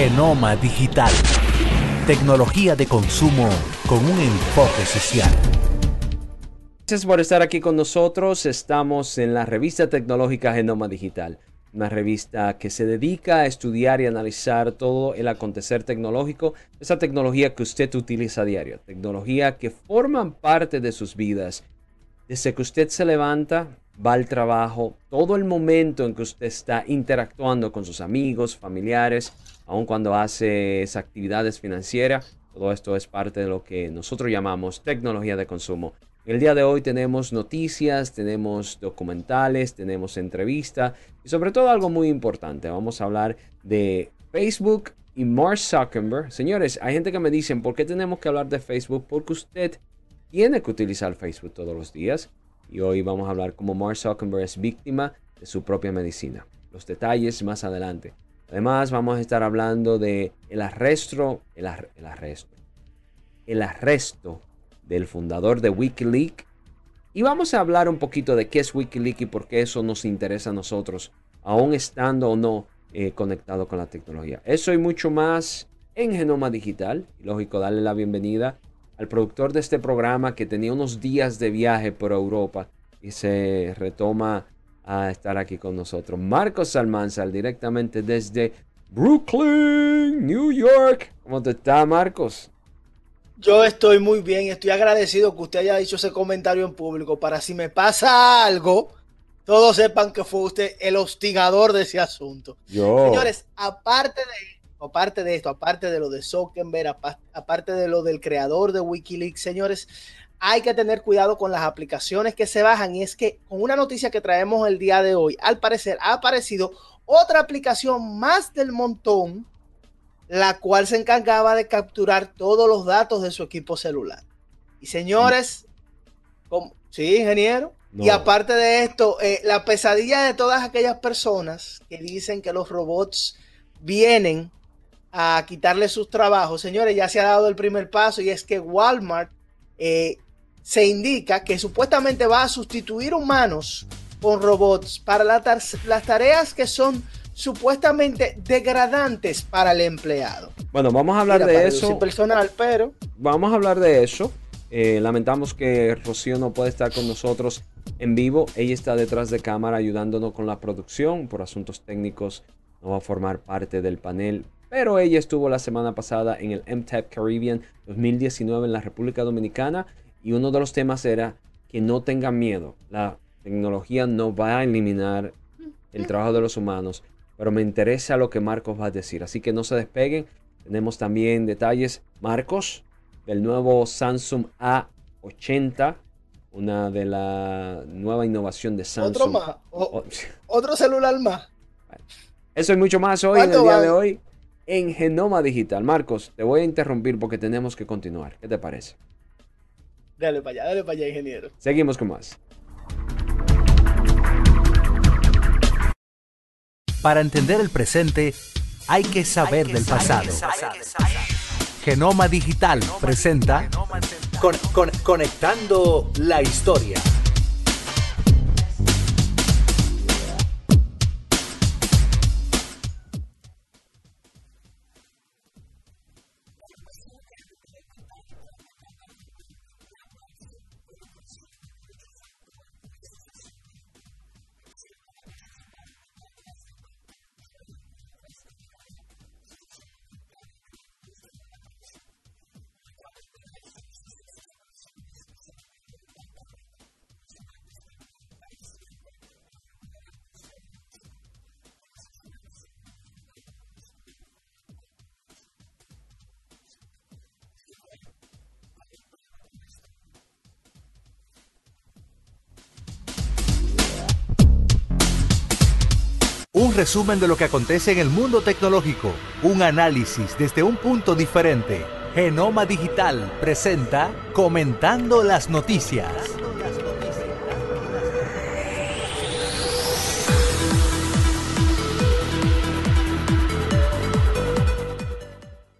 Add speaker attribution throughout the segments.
Speaker 1: Genoma Digital. Tecnología de consumo con un enfoque social.
Speaker 2: Gracias por estar aquí con nosotros. Estamos en la revista tecnológica Genoma Digital, una revista que se dedica a estudiar y analizar todo el acontecer tecnológico, esa tecnología que usted utiliza a diario, tecnología que forman parte de sus vidas. Desde que usted se levanta, va al trabajo, todo el momento en que usted está interactuando con sus amigos, familiares, aun cuando hace actividades financieras, todo esto es parte de lo que nosotros llamamos tecnología de consumo. El día de hoy tenemos noticias, tenemos documentales, tenemos entrevistas y sobre todo algo muy importante. Vamos a hablar de Facebook y Mark Zuckerberg. Señores, hay gente que me dicen, ¿por qué tenemos que hablar de Facebook? Porque usted tiene que utilizar Facebook todos los días. Y hoy vamos a hablar cómo Mark Zuckerberg es víctima de su propia medicina. Los detalles más adelante. Además, vamos a estar hablando de el arresto, el, el arresto, el arresto del fundador de Wikileaks. Y vamos a hablar un poquito de qué es Wikileaks y por qué eso nos interesa a nosotros, aún estando o no eh, conectado con la tecnología. Eso y mucho más en Genoma Digital. Lógico, darle la bienvenida al productor de este programa que tenía unos días de viaje por Europa y se retoma a estar aquí con nosotros. Marcos Salmanzal, directamente desde Brooklyn, New York. ¿Cómo te está, Marcos?
Speaker 3: Yo estoy muy bien, estoy agradecido que usted haya dicho ese comentario en público para si me pasa algo, todos sepan que fue usted el hostigador de ese asunto.
Speaker 2: Yo.
Speaker 3: Señores, aparte de aparte de esto, aparte de lo de Zuckerberg, aparte de lo del creador de Wikileaks, señores, hay que tener cuidado con las aplicaciones que se bajan. Y es que con una noticia que traemos el día de hoy, al parecer ha aparecido otra aplicación más del montón, la cual se encargaba de capturar todos los datos de su equipo celular. Y señores, sí, ingeniero. Y aparte de esto, eh, la pesadilla de todas aquellas personas que dicen que los robots vienen a quitarle sus trabajos. Señores, ya se ha dado el primer paso y es que Walmart eh, se indica que supuestamente va a sustituir humanos con robots para las tareas que son supuestamente degradantes para el empleado.
Speaker 2: Bueno, vamos a hablar de eso.
Speaker 3: Personal, pero
Speaker 2: vamos a hablar de eso. Eh, lamentamos que Rocío no puede estar con nosotros en vivo. Ella está detrás de cámara ayudándonos con la producción. Por asuntos técnicos no va a formar parte del panel pero ella estuvo la semana pasada en el MTAP Caribbean 2019 en la República Dominicana y uno de los temas era que no tengan miedo. La tecnología no va a eliminar el trabajo de los humanos, pero me interesa lo que Marcos va a decir, así que no se despeguen. Tenemos también detalles, Marcos, del nuevo Samsung A80, una de la nueva innovación de Samsung.
Speaker 3: Otro más, otro celular más.
Speaker 2: Eso y mucho más hoy en el día de hoy en Genoma Digital. Marcos, te voy a interrumpir porque tenemos que continuar. ¿Qué te parece?
Speaker 3: Dale para allá, dale para allá, ingeniero.
Speaker 2: Seguimos con más.
Speaker 1: Para entender el presente, hay que saber del pasado. Genoma Digital presenta Conectando la Historia. Un resumen de lo que acontece en el mundo tecnológico. Un análisis desde un punto diferente. Genoma Digital presenta Comentando las Noticias.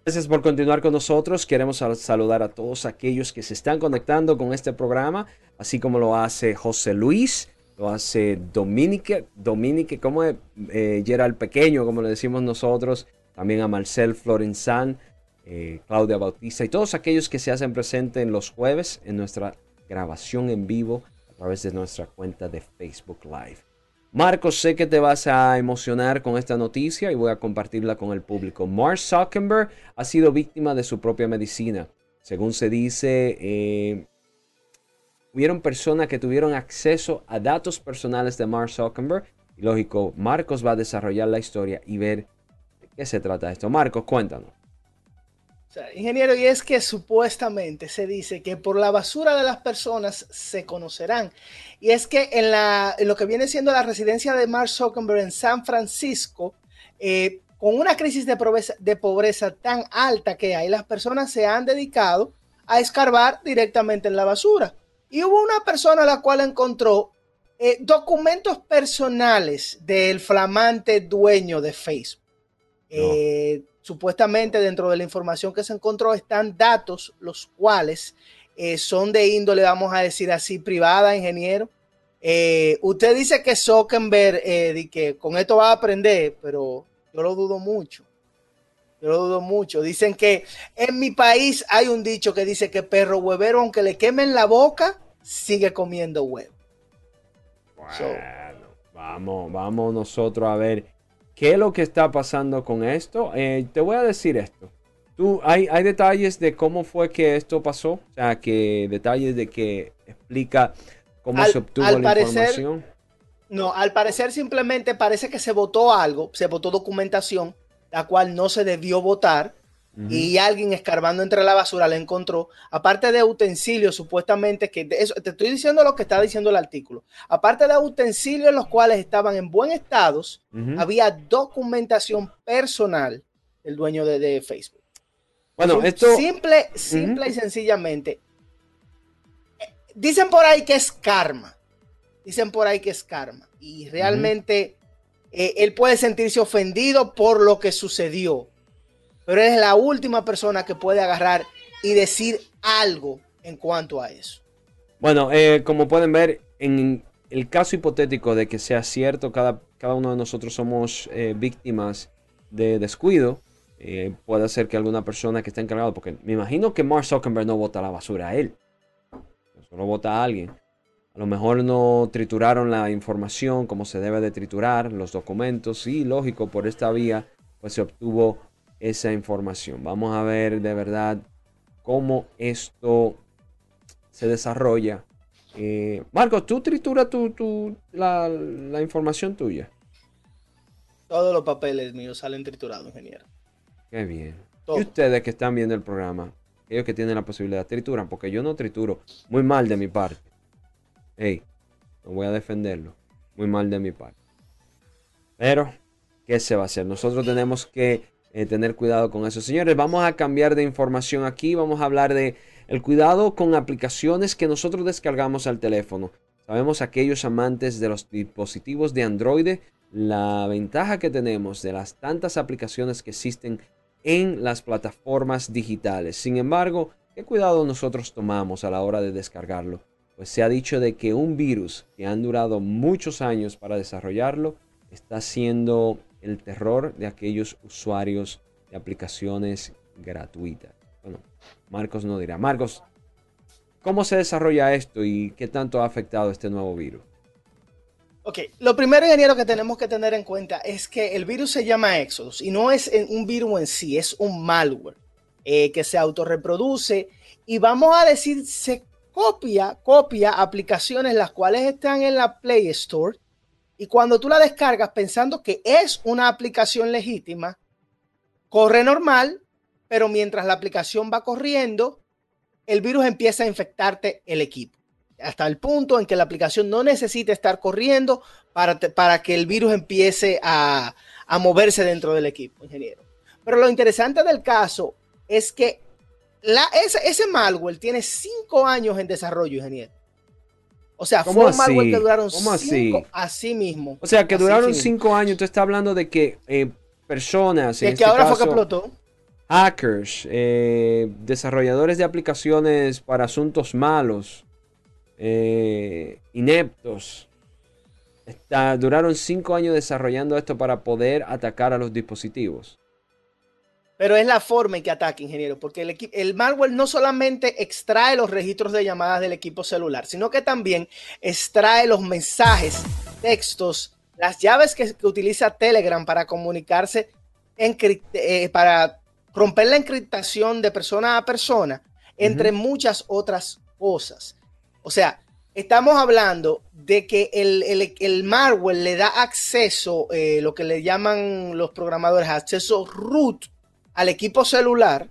Speaker 2: Gracias por continuar con nosotros. Queremos saludar a todos aquellos que se están conectando con este programa, así como lo hace José Luis, hace Dominique, Dominique, como es eh, Pequeño, como le decimos nosotros, también a Marcel Florenzán, eh, Claudia Bautista y todos aquellos que se hacen presentes en los jueves en nuestra grabación en vivo a través de nuestra cuenta de Facebook Live. Marcos, sé que te vas a emocionar con esta noticia y voy a compartirla con el público. Mark Zuckerberg ha sido víctima de su propia medicina. Según se dice, eh, hubieron personas que tuvieron acceso a datos personales de Mark Zuckerberg. Y lógico, Marcos va a desarrollar la historia y ver de qué se trata esto. Marcos, cuéntanos.
Speaker 3: ingeniero, y es que supuestamente se dice que por la basura de las personas se conocerán. Y es que en, lo que viene siendo la residencia de Mark Zuckerberg en San Francisco, eh, con una crisis de pobreza, de pobreza tan alta que hay, las personas se han dedicado a escarbar directamente en la basura. Y hubo una persona a la cual encontró eh, documentos personales del flamante dueño de Facebook. Eh, supuestamente dentro de la información que se encontró están datos los cuales eh, son de índole, vamos a decir así, privada, ingeniero. usted dice que Zuckerberg, que con esto va a aprender, pero yo lo dudo mucho. Yo lo dudo mucho. Dicen que en mi país hay un dicho que dice que perro huevero, aunque le quemen la boca, sigue comiendo huevo.
Speaker 2: Bueno, vamos, vamos nosotros a ver qué es lo que está pasando con esto. Eh, te voy a decir esto. Tú, hay, hay detalles de cómo fue que esto pasó. O sea, que detalles de que explica cómo se obtuvo la información.
Speaker 3: No, al parecer simplemente parece que se votó algo, se votó documentación, la cual no se debió votar. Y alguien escarbando entre la basura le encontró, aparte de utensilios, supuestamente, que eso, te estoy diciendo lo que está diciendo el artículo, aparte de utensilios los cuales estaban en buen estado, había documentación personal del dueño de, Facebook. Bueno, esto... Simple, simple y sencillamente. Eh, dicen por ahí que es karma. Dicen por ahí que es karma. Y realmente eh, él puede sentirse ofendido por lo que sucedió. Pero es la última persona que puede agarrar y decir algo en cuanto a eso.
Speaker 2: Bueno, eh, como pueden ver, en el caso hipotético de que sea cierto, cada, cada uno de nosotros somos eh, víctimas de descuido. puede ser que alguna persona que esté encargado, porque me imagino que Mark Zuckerberg no vota la basura a él, solo vota a alguien. A lo mejor no trituraron la información como se debe de triturar, los documentos, y lógico, por esta vía, pues se obtuvo esa información. Vamos a ver de verdad cómo esto se desarrolla. Eh, Marcos, ¿tú trituras tu, la, información tuya?
Speaker 3: Todos los papeles míos salen triturados, ingeniero.
Speaker 2: Qué bien. Y ustedes que están viendo el programa, ellos que tienen la posibilidad, trituran, porque yo no trituro. Muy mal de mi parte hey, no voy a defenderlo. Muy mal de mi parte. Pero, ¿qué se va a hacer? Nosotros tenemos que eh, tener cuidado con eso. Señores, vamos a cambiar de información aquí. Vamos a hablar de el cuidado con aplicaciones que nosotros descargamos al teléfono. Sabemos aquellos amantes de los dispositivos de Android, la ventaja que tenemos de las tantas aplicaciones que existen en las plataformas digitales. Sin embargo, ¿qué cuidado nosotros tomamos a la hora de descargarlo? pues se ha dicho de que un virus que han durado muchos años para desarrollarlo está siendo el terror de aquellos usuarios de aplicaciones gratuitas. Bueno, Marcos no dirá. Marcos, ¿cómo se desarrolla esto y qué tanto ha afectado este nuevo virus?
Speaker 3: Ok, lo primero, ingeniero, que tenemos que tener en cuenta es que el virus se llama Exodus y no es un virus en sí, es un malware eh, que se autorreproduce y vamos a decir, se copia, copia aplicaciones las cuales están en la Play Store y cuando tú la descargas pensando que es una aplicación legítima, corre normal, pero mientras la aplicación va corriendo, el virus empieza a infectarte el equipo. Hasta el punto en que la aplicación no necesita estar corriendo para, para que el virus empiece a, a moverse dentro del equipo, ingeniero. Pero lo interesante del caso es que ese, malware tiene cinco años en desarrollo, ingeniero. O sea, fue un malware que duraron cinco, así? así mismo.
Speaker 2: O sea, que duraron cinco años. Tú estás hablando de que eh, personas.
Speaker 3: En que este ahora fue que explotó.
Speaker 2: Hackers, eh, desarrolladores de aplicaciones para asuntos malos, eh, ineptos. duraron cinco años desarrollando esto para poder atacar a los dispositivos.
Speaker 3: Pero es la forma en que ataca, ingeniero, porque el, el, malware no solamente extrae los registros de llamadas del equipo celular, sino que también extrae los mensajes, textos, las llaves que, utiliza Telegram para comunicarse, eh, para romper la encriptación de persona a persona, entre muchas otras cosas. O sea, estamos hablando de que el, malware le da acceso, eh, lo que le llaman los programadores, acceso root al equipo celular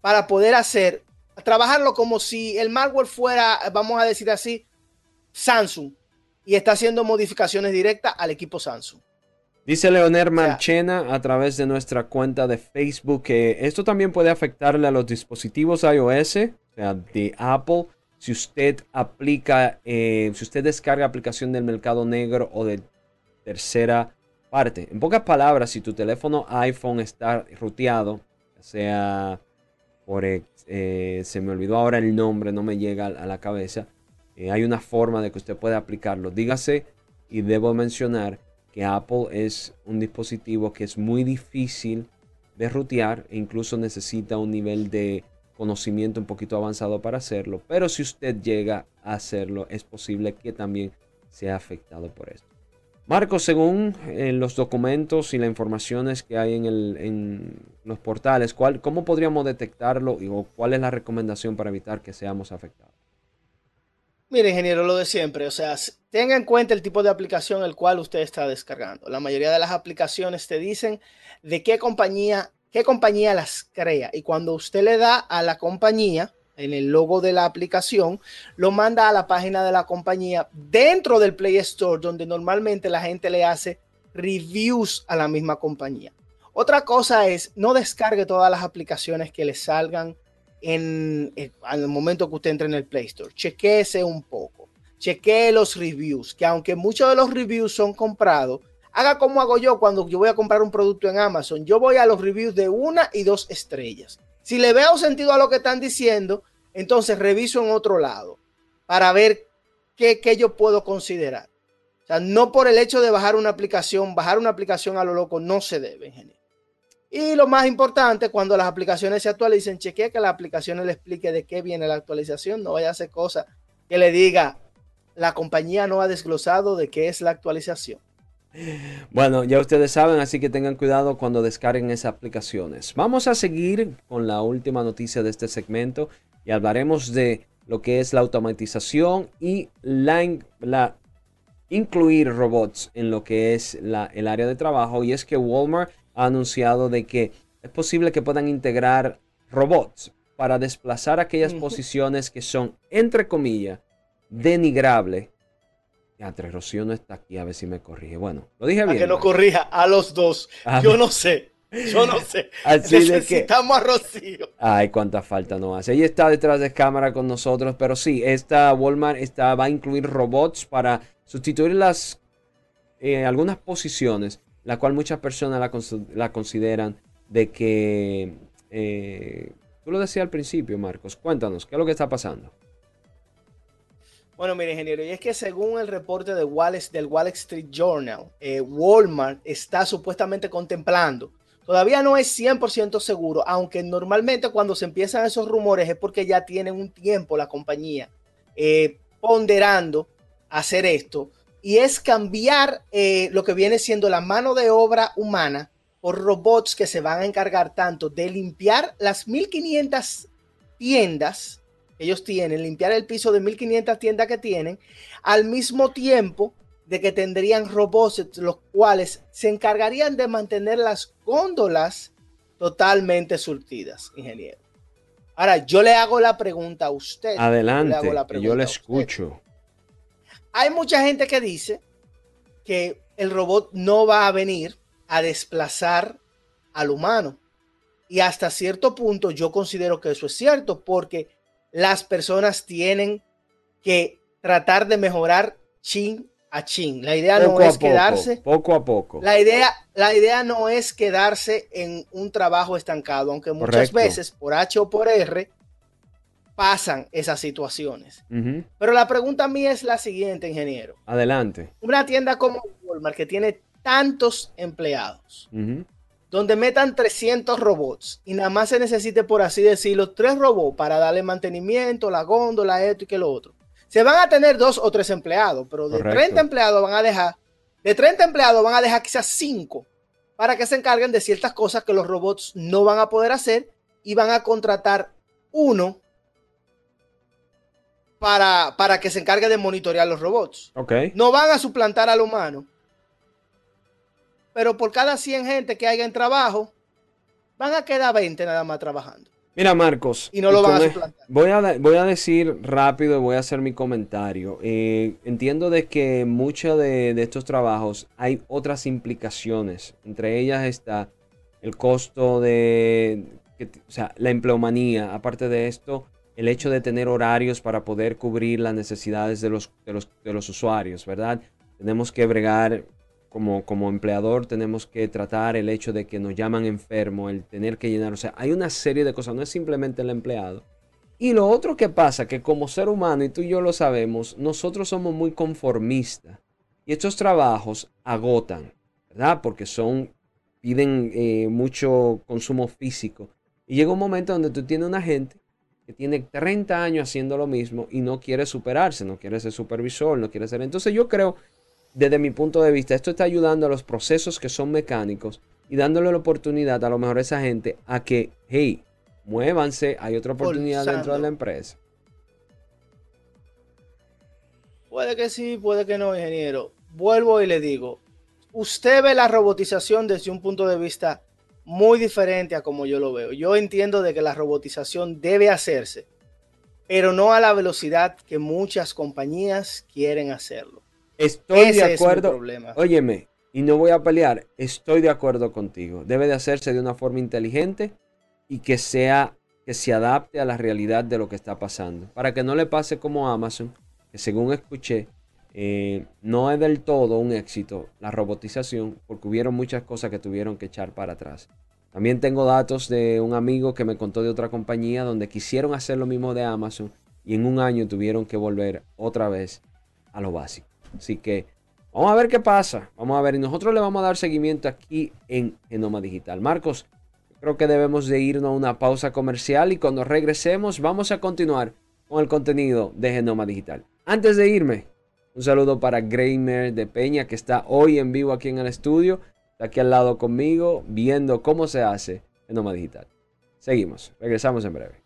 Speaker 3: para poder hacer, trabajarlo como si el malware fuera, vamos a decir así, Samsung y está haciendo modificaciones directas al equipo Samsung.
Speaker 2: Dice Leonel Marchena a través de nuestra cuenta de Facebook que esto también puede afectarle a los dispositivos iOS, o sea, de Apple, si usted aplica, eh, si usted descarga aplicación del mercado negro o de tercera En pocas palabras, si tu teléfono iPhone está ruteado, sea por, eh, se me olvidó ahora el nombre, no me llega a la cabeza, eh, hay una forma de que usted pueda aplicarlo. Dígase, y debo mencionar que Apple es un dispositivo que es muy difícil de rutear e incluso necesita un nivel de conocimiento un poquito avanzado para hacerlo. Pero si usted llega a hacerlo, es posible que también sea afectado por esto. Marcos, según eh, los documentos y las informaciones que hay en, los portales, ¿cuál, ¿cómo podríamos detectarlo y, o cuál es la recomendación para evitar que seamos afectados?
Speaker 3: Mire, ingeniero, lo de siempre, o sea, tenga en cuenta el tipo de aplicación el cual usted está descargando. La mayoría de las aplicaciones te dicen de qué compañía, qué compañía las crea y cuando usted le da a la compañía, en el logo de la aplicación, lo manda a la página de la compañía dentro del Play Store, donde normalmente la gente le hace reviews a la misma compañía. Otra cosa es, no descargue todas las aplicaciones que le salgan en, en el momento que usted entre en el Play Store. Chequese un poco. Chequee los reviews, que aunque muchos de los reviews son comprados, haga como hago yo cuando yo voy a comprar un producto en Amazon. Yo voy a los reviews de una y dos estrellas. Si le veo sentido a lo que están diciendo, entonces reviso en otro lado para ver qué, yo puedo considerar. O sea, no por el hecho de bajar una aplicación, bajar una aplicación a lo loco no se debe, ingeniero. Y lo más importante, cuando las aplicaciones se actualicen, chequee que la aplicación le explique de qué viene la actualización. No vaya a hacer cosas que le diga, la compañía no ha desglosado de qué es la actualización.
Speaker 2: Bueno, ya ustedes saben, así que tengan cuidado cuando descarguen esas aplicaciones. Vamos a seguir con la última noticia de este segmento y hablaremos de lo que es la automatización y la, la incluir robots en lo que es la, el área de trabajo. Y es que Walmart ha anunciado de que es posible que puedan integrar robots para desplazar aquellas posiciones que son, entre comillas, denigrables entre Rocío no está aquí, a ver si me corrige. Bueno, lo dije bien.
Speaker 3: A que no corrija a los dos. Yo no sé. Yo no sé. Así Necesitamos a Rocío.
Speaker 2: Ay, cuánta falta no hace. Ella está detrás de cámara con nosotros, pero sí, esta Walmart está, va a incluir robots para sustituir las eh, algunas posiciones, la cual muchas personas la, consideran de que eh, tú lo decías al principio, Marcos. Cuéntanos, ¿qué es lo que está pasando?
Speaker 3: Bueno, mire, ingeniero, y es que según el reporte de Wallace, del Wall Street Journal, eh, Walmart está supuestamente contemplando, todavía no es 100% seguro, aunque normalmente cuando se empiezan esos rumores es porque ya tienen un tiempo la compañía eh, ponderando hacer esto, y es cambiar eh, lo que viene siendo la mano de obra humana por robots que se van a encargar tanto de limpiar las 1500 tiendas ellos tienen, limpiar el piso de 1500 tiendas que tienen, al mismo tiempo de que tendrían robots los cuales se encargarían de mantener las góndolas totalmente surtidas, ingeniero. Ahora, yo le hago la pregunta a usted.
Speaker 2: Adelante, yo le, escucho.
Speaker 3: Hay mucha gente que dice que el robot no va a venir a desplazar al humano. Y hasta cierto punto yo considero que eso es cierto, porque las personas tienen que tratar de mejorar chin a chin. La idea no es quedarse
Speaker 2: poco a poco.
Speaker 3: La idea, la idea no es quedarse en un trabajo estancado, aunque muchas veces por H o por R pasan esas situaciones. Pero la pregunta mía es la siguiente, ingeniero.
Speaker 2: Adelante.
Speaker 3: Una tienda como Walmart que tiene tantos empleados, donde metan 300 robots y nada más se necesite, por así decirlo, tres robots para darle mantenimiento, la góndola, esto y que lo otro. Se van a tener dos o tres empleados, pero de 30 empleados van a dejar, de 30 empleados van a dejar quizás 5 para que se encarguen de ciertas cosas que los robots no van a poder hacer y van a contratar uno para, para que se encargue de monitorear los robots.
Speaker 2: Okay.
Speaker 3: No van a suplantar al humano, pero por cada 100 gente que haya en trabajo, van a quedar 20 nada más trabajando.
Speaker 2: Mira, Marcos.
Speaker 3: Y no lo van a suplantar.
Speaker 2: Voy a, voy a decir rápido y voy a hacer mi comentario. Eh, entiendo de que muchos de, estos trabajos hay otras implicaciones. Entre ellas está el costo de, o sea, la empleomanía. Aparte de esto, el hecho de tener horarios para poder cubrir las necesidades de los, de los, de los usuarios, ¿verdad? Tenemos que bregar como, empleador tenemos que tratar el hecho de que nos llaman enfermo, el tener que llenar, o sea, hay una serie de cosas, no es simplemente el empleado. Y lo otro que pasa, que como ser humano, y tú y yo lo sabemos, nosotros somos muy conformistas. Y estos trabajos agotan, ¿verdad? Porque son, piden eh, mucho consumo físico. Y llega un momento donde tú tienes una gente que tiene 30 años haciendo lo mismo y no quiere superarse, no quiere ser supervisor, no quiere ser... Entonces yo creo desde mi punto de vista, esto está ayudando a los procesos que son mecánicos y dándole la oportunidad a lo mejor a esa gente a que, hey, muévanse, hay otra oportunidad dentro de la empresa.
Speaker 3: Puede que sí, puede que no, ingeniero. Vuelvo y le digo, usted ve la robotización desde un punto de vista muy diferente a como yo lo veo. Yo entiendo de que la robotización debe hacerse, pero no a la velocidad que muchas compañías quieren hacerlo.
Speaker 2: Estoy de acuerdo. Óyeme, y no voy a pelear, estoy de acuerdo contigo. Debe de hacerse de una forma inteligente y que sea que se adapte a la realidad de lo que está pasando. Para que no le pase como Amazon, que según escuché, eh, no es del todo un éxito la robotización, porque hubieron muchas cosas que tuvieron que echar para atrás. También tengo datos de un amigo que me contó de otra compañía donde quisieron hacer lo mismo de Amazon y en un año tuvieron que volver otra vez a lo básico. Así que vamos a ver qué pasa. Vamos a ver. Y nosotros le vamos a dar seguimiento aquí en Genoma Digital. Marcos, creo que debemos de irnos a una pausa comercial y cuando regresemos vamos a continuar con el contenido de Genoma Digital. Antes de irme, un saludo para Gramer de Peña que está hoy en vivo aquí en el estudio. Está aquí al lado conmigo viendo cómo se hace Genoma Digital. Seguimos. Regresamos en breve.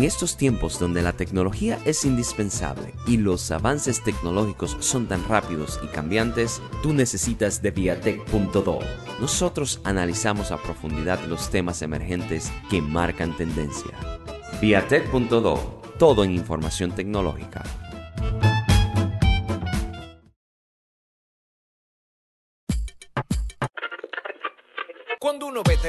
Speaker 4: En estos tiempos donde la tecnología es indispensable y los avances tecnológicos son tan rápidos y cambiantes, tú necesitas de Viatech.do. Nosotros analizamos a profundidad los temas emergentes que marcan tendencia. Viatech.do, todo en información tecnológica.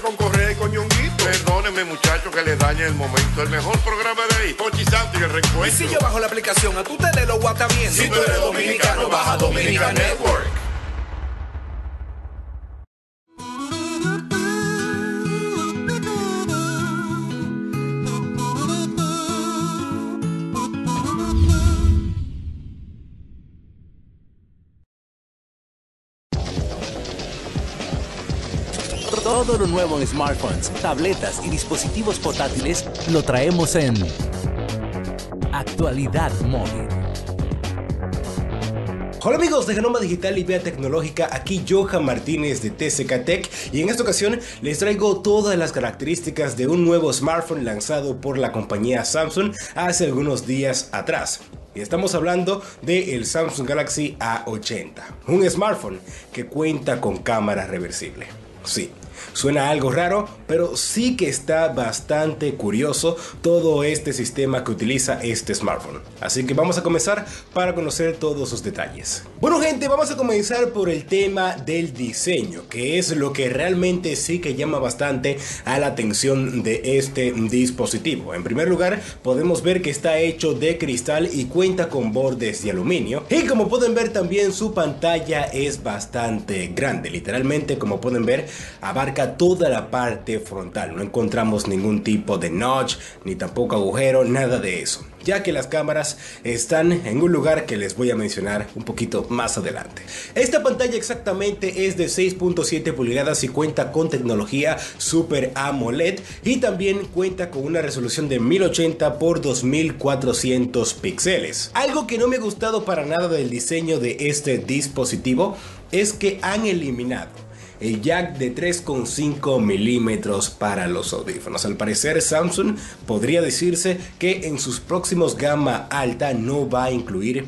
Speaker 5: con Correa y con
Speaker 6: Perdóneme, muchacho, que le dañe el momento. El mejor programa de ahí, Pochi Santo y el reencuentro.
Speaker 7: Y si yo bajo la aplicación, a tú te de lo guata bien.
Speaker 5: Si tú eres dominicano, baja Dominica Network.
Speaker 1: Nuevo en smartphones, tabletas y dispositivos portátiles lo traemos en Actualidad Móvil.
Speaker 8: Hola amigos de Genoma Digital y Vía Tecnológica, aquí Johan Martínez de TCK Tech y en esta ocasión les traigo todas las características de un nuevo smartphone lanzado por la compañía Samsung hace algunos días atrás. Y estamos hablando del Samsung Galaxy A80, un smartphone que cuenta con cámara reversible. Sí, Suena algo raro, pero sí que está bastante curioso todo este sistema que utiliza este smartphone. Así que vamos a comenzar para conocer todos sus detalles. Bueno gente, vamos a comenzar por el tema del diseño, que es lo que realmente sí que llama bastante a la atención de este dispositivo. En primer lugar, podemos ver que está hecho de cristal y cuenta con bordes de aluminio. Y como pueden ver también su pantalla es bastante grande. Literalmente, como pueden ver, abarca toda la parte frontal. No encontramos ningún tipo de notch, ni tampoco agujero, nada de eso ya que las cámaras están en un lugar que les voy a mencionar un poquito más adelante. Esta pantalla exactamente es de 6.7 pulgadas y cuenta con tecnología Super AMOLED y también cuenta con una resolución de 1080 x 2400 píxeles. Algo que no me ha gustado para nada del diseño de este dispositivo es que han eliminado el jack de 3,5 milímetros para los audífonos. Al parecer Samsung podría decirse que en sus próximos gama alta no va a incluir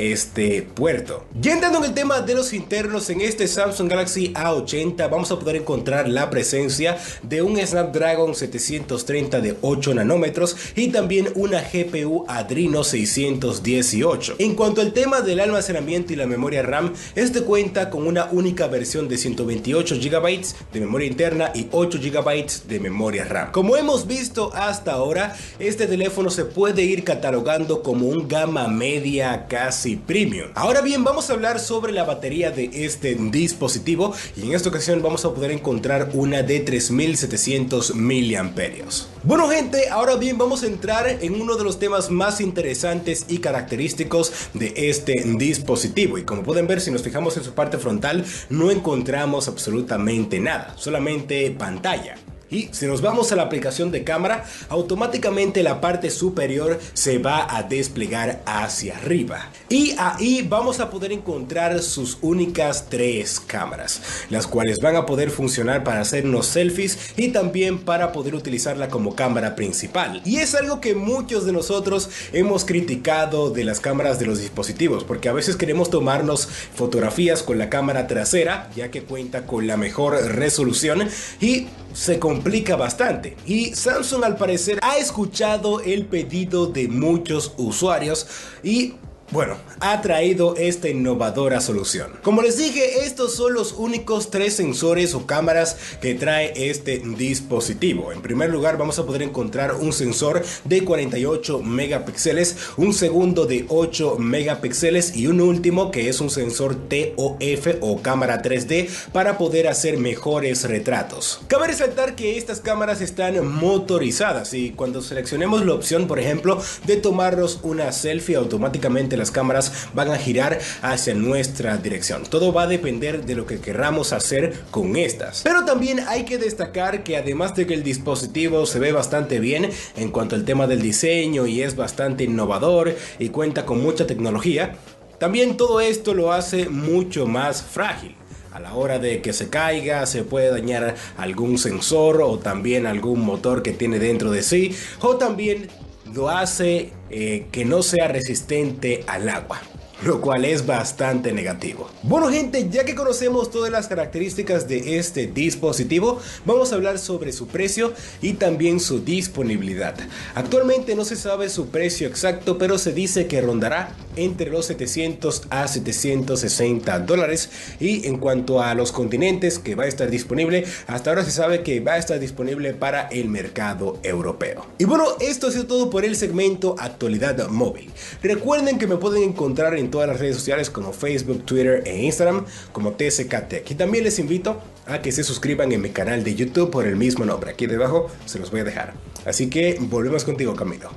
Speaker 8: este puerto. Ya entrando en el tema de los internos, en este Samsung Galaxy A80 vamos a poder encontrar la presencia de un Snapdragon 730 de 8 nanómetros y también una GPU Adreno 618. En cuanto al tema del almacenamiento y la memoria RAM, este cuenta con una única versión de 128 GB de memoria interna y 8 GB de memoria RAM. Como hemos visto hasta ahora, este teléfono se puede ir catalogando como un gama media casi Premium. Ahora bien, vamos a hablar sobre la batería de este dispositivo y en esta ocasión vamos a poder encontrar una de 3700 miliamperios. Bueno gente, ahora bien vamos a entrar en uno de los temas más interesantes y característicos de este dispositivo y como pueden ver si nos fijamos en su parte frontal no encontramos absolutamente nada, solamente pantalla. Y si nos vamos a la aplicación de cámara, automáticamente la parte superior se va a desplegar hacia arriba. Y ahí vamos a poder encontrar sus únicas tres cámaras, las cuales van a poder funcionar para hacernos selfies y también para poder utilizarla como cámara principal. Y es algo que muchos de nosotros hemos criticado de las cámaras de los dispositivos, porque a veces queremos tomarnos fotografías con la cámara trasera, ya que cuenta con la mejor resolución y se complica bastante. Y Samsung al parecer ha escuchado el pedido de muchos usuarios y bueno, ha traído esta innovadora solución. Como les dije, estos son los únicos tres sensores o cámaras que trae este dispositivo. En primer lugar, vamos a poder encontrar un sensor de 48 megapíxeles, un segundo de 8 megapíxeles y un último que es un sensor TOF o cámara 3D para poder hacer mejores retratos. Cabe resaltar que estas cámaras están motorizadas y cuando seleccionemos la opción, por ejemplo, de tomarnos una selfie automáticamente las cámaras van a girar hacia nuestra dirección. Todo va a depender de lo que querramos hacer con estas. Pero también hay que destacar que además de que el dispositivo se ve bastante bien en cuanto al tema del diseño y es bastante innovador y cuenta con mucha tecnología, también todo esto lo hace mucho más frágil. A la hora de que se caiga se puede dañar algún sensor o también algún motor que tiene dentro de sí o también lo hace eh, que no sea resistente al agua lo cual es bastante negativo. Bueno gente, ya que conocemos todas las características de este dispositivo, vamos a hablar sobre su precio y también su disponibilidad. Actualmente no se sabe su precio exacto, pero se dice que rondará entre los 700 a 760 dólares y en cuanto a los continentes que va a estar disponible, hasta ahora se sabe que va a estar disponible para el mercado europeo. Y bueno, esto ha sido todo por el segmento actualidad móvil. Recuerden que me pueden encontrar en todas las redes sociales como Facebook, Twitter e Instagram como TSK Tech. Y también les invito a que se suscriban en mi canal de YouTube por el mismo nombre. Aquí debajo se los voy a dejar. Así que volvemos contigo Camilo.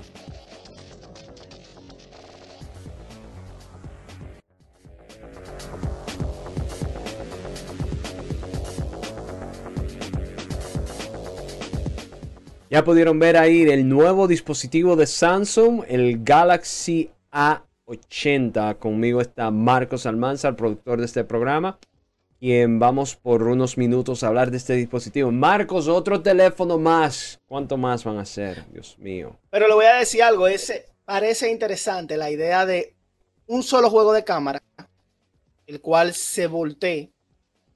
Speaker 2: Ya pudieron ver ahí el nuevo dispositivo de Samsung, el Galaxy A 80. Conmigo está Marcos Almanza, productor de este programa, quien vamos por unos minutos a hablar de este dispositivo. Marcos, otro teléfono más. ¿Cuánto más van a ser? Dios mío.
Speaker 3: Pero le voy a decir algo, ese parece interesante la idea de un solo juego de cámara, el cual se voltee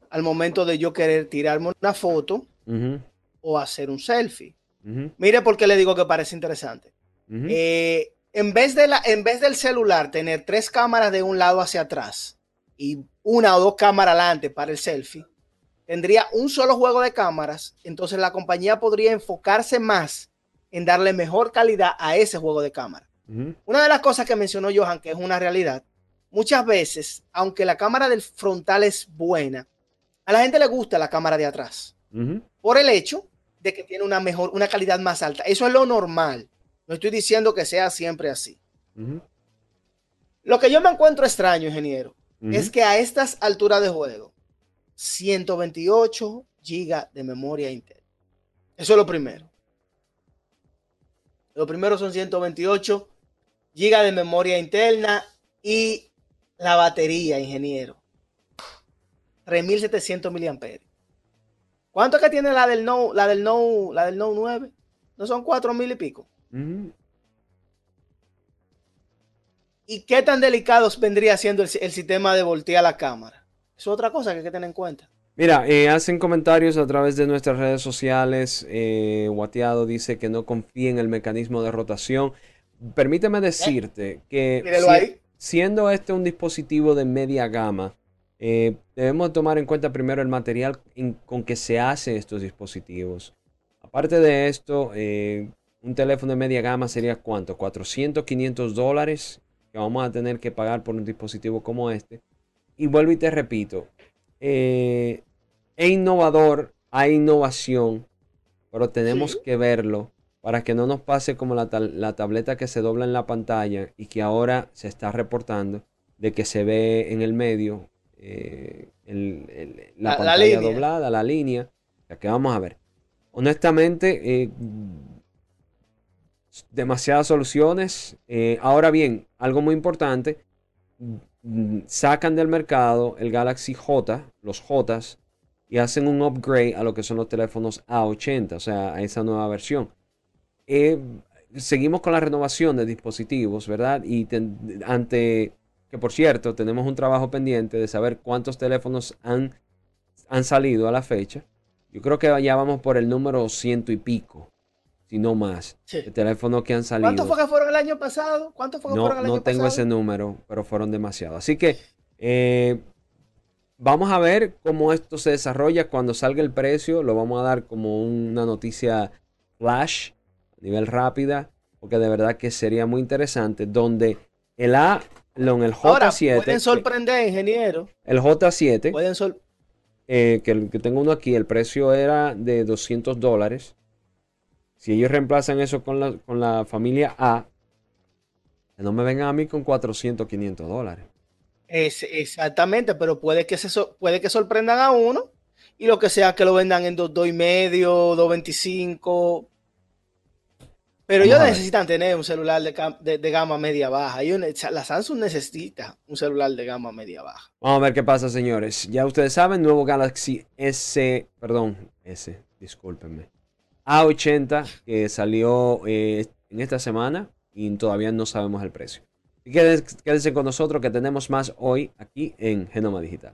Speaker 3: al momento de yo querer tirarme una foto
Speaker 2: Ujú,
Speaker 3: o hacer un selfie. Mire por qué le digo que parece interesante. Eh, en, vez de la, en vez del celular tener tres cámaras de un lado hacia atrás y una o dos cámaras adelante para el selfie, tendría un solo juego de cámaras, entonces la compañía podría enfocarse más en darle mejor calidad a ese juego de cámara. Una de las cosas que mencionó Johan, que es una realidad, muchas veces, aunque la cámara del frontal es buena, a la gente le gusta la cámara de atrás. Por el hecho de que tiene una mejor, una calidad más alta. Eso es lo normal. No estoy diciendo que sea siempre así. Lo que yo me encuentro extraño, ingeniero, es que a estas alturas de juego, 128 gigas de memoria interna. Eso es lo primero. Lo primero son 128 gigas de memoria interna y la batería, ingeniero. 3700 miliamperios. ¿Cuánto que tiene la del No, la del No, la del No 9? ¿No son 4000 y pico?
Speaker 2: Ujú.
Speaker 3: ¿Y qué tan delicados vendría siendo el, el sistema de voltear la cámara? Es otra cosa que hay que tener en cuenta.
Speaker 2: Mira, eh, hacen comentarios a través de nuestras redes sociales. Eh, Guateado dice que no confía en el mecanismo de rotación. Permíteme decirte que si- siendo este un dispositivo de media gama, eh, debemos tomar en cuenta primero el material en- con que se hacen estos dispositivos. Aparte de esto, eh, un teléfono de media gama sería cuánto? 400, 500 dólares que vamos a tener que pagar por un dispositivo como este. Y vuelvo y te repito, eh, es innovador, hay innovación, pero tenemos
Speaker 3: Sí.
Speaker 2: que verlo para que no nos pase como la, la tableta que se dobla en la pantalla y que ahora se está reportando de que se ve en el medio eh, el- el- la,
Speaker 3: La- la
Speaker 2: pantalla
Speaker 3: línea.
Speaker 2: doblada, la línea. La que vamos a ver. Honestamente, eh, demasiadas soluciones. Eh, ahora bien, algo muy importante, sacan del mercado el Galaxy J, los J, y hacen un upgrade a lo que son los teléfonos A80, o sea, a esa nueva versión. Eh, seguimos con la renovación de dispositivos, ¿verdad? Y ten- ante, que por cierto, tenemos un trabajo pendiente de saber cuántos teléfonos han, han salido a la fecha. Yo creo que ya vamos por el número ciento y pico, si no más,
Speaker 3: Sí.
Speaker 2: de teléfonos que han salido.
Speaker 3: ¿Cuántos fue que fueron el año pasado? ¿Cuántos fue que
Speaker 2: No,
Speaker 3: fueron el
Speaker 2: no
Speaker 3: año
Speaker 2: tengo
Speaker 3: pasado?
Speaker 2: ese número, pero fueron demasiados. Así que eh, vamos a ver cómo esto se desarrolla cuando salga el precio. Lo vamos a dar como una noticia flash, a nivel rápida, porque de verdad que sería muy interesante. Donde el A, lo- en el
Speaker 3: Ahora,
Speaker 2: J7,
Speaker 3: pueden sorprender, ingeniero.
Speaker 2: el J7,
Speaker 3: Pueden sor-
Speaker 2: eh, que, el- que tengo uno aquí, el precio era de 200 dólares. Si ellos reemplazan eso con la, con la familia A, que no me vengan a mí con 400, 500 dólares.
Speaker 3: Es- exactamente, pero puede que, se puede que sorprendan a uno y lo que sea que lo vendan en 2, y medio, 2.25. Pero
Speaker 2: Vamos
Speaker 3: ellos necesitan tener un celular de, de- de gama media baja. Ellos la Samsung necesita un celular de gama media baja.
Speaker 2: Vamos a ver qué pasa, señores. Ya ustedes saben, nuevo Galaxy S, perdón, S, discúlpenme. A80 que salió eh, en esta semana y todavía no sabemos el precio. Y quédense, quédense con nosotros que tenemos más hoy aquí en Genoma Digital.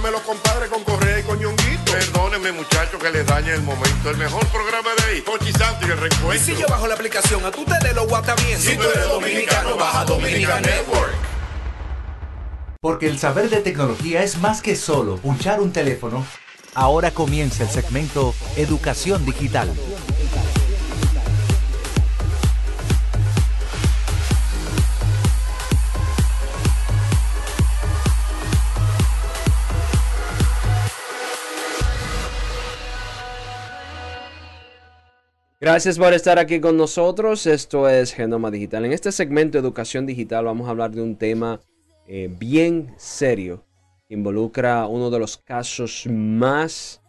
Speaker 6: de los compadres con Correa y con Ñonguito. Perdónenme, muchachos, que les dañe el momento. El mejor programa de ahí, Pochi Santo y el
Speaker 7: Y
Speaker 6: recuento.
Speaker 7: si yo bajo la aplicación, a tú te de lo guata bien.
Speaker 6: Si tú eres dominicano, baja Dominican Network.
Speaker 1: Porque el saber de tecnología es más que solo punchar un teléfono. Ahora comienza el segmento Educación Digital.
Speaker 2: Gracias por estar aquí con nosotros. Esto es Genoma Digital. En este segmento Educación Digital vamos a hablar de un tema eh, bien serio que involucra uno de los casos más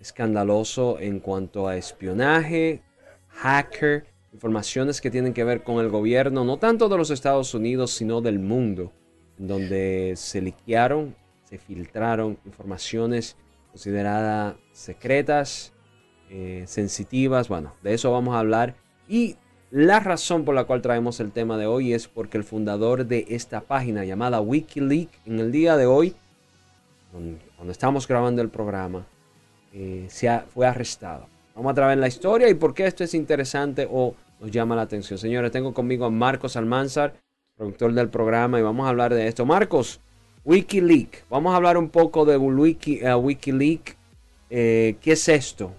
Speaker 2: escandalosos en cuanto a espionaje, hacker, informaciones que tienen que ver con el gobierno, no tanto de los Estados Unidos, sino del mundo, donde se liquearon, se filtraron informaciones consideradas secretas, eh, sensitivas. Bueno, de eso vamos a hablar. Y la razón por la cual traemos el tema de hoy es porque el fundador de esta página llamada Wikileaks, en el día de hoy, cuando estamos grabando el programa, eh, se fue arrestado. Vamos a traer la historia y por qué esto es interesante o nos llama la atención. Señores, tengo conmigo a Marcos Almanzar, productor del programa, y vamos a hablar de esto. Marcos, Wikileaks. Vamos a hablar un poco de uh, Wikileaks. Eh, ¿Qué es esto?